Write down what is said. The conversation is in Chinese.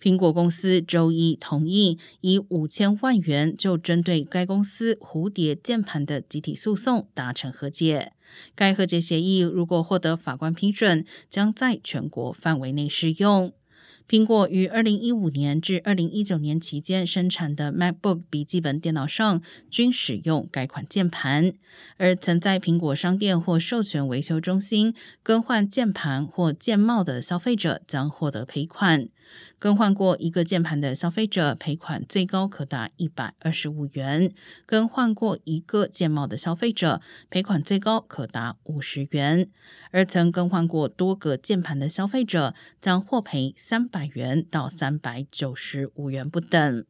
苹果公司周一同意以五千万元就针对该公司蝴蝶键盘的集体诉讼达成和解。该和解协议如果获得法官批准，将在全国范围内适用。苹果于二零一五年至二零一九年期间生产的 MacBook 笔记本电脑上均使用该款键盘，而曾在苹果商店或授权维修中心更换键盘或键帽的消费者将获得赔款。更换过一个键盘的消费者赔款最高可达一百二十五元；更换过一个键帽的消费者赔款最高可达五十元；而曾更换过多个键盘的消费者将获赔三百元到三百九十五元不等。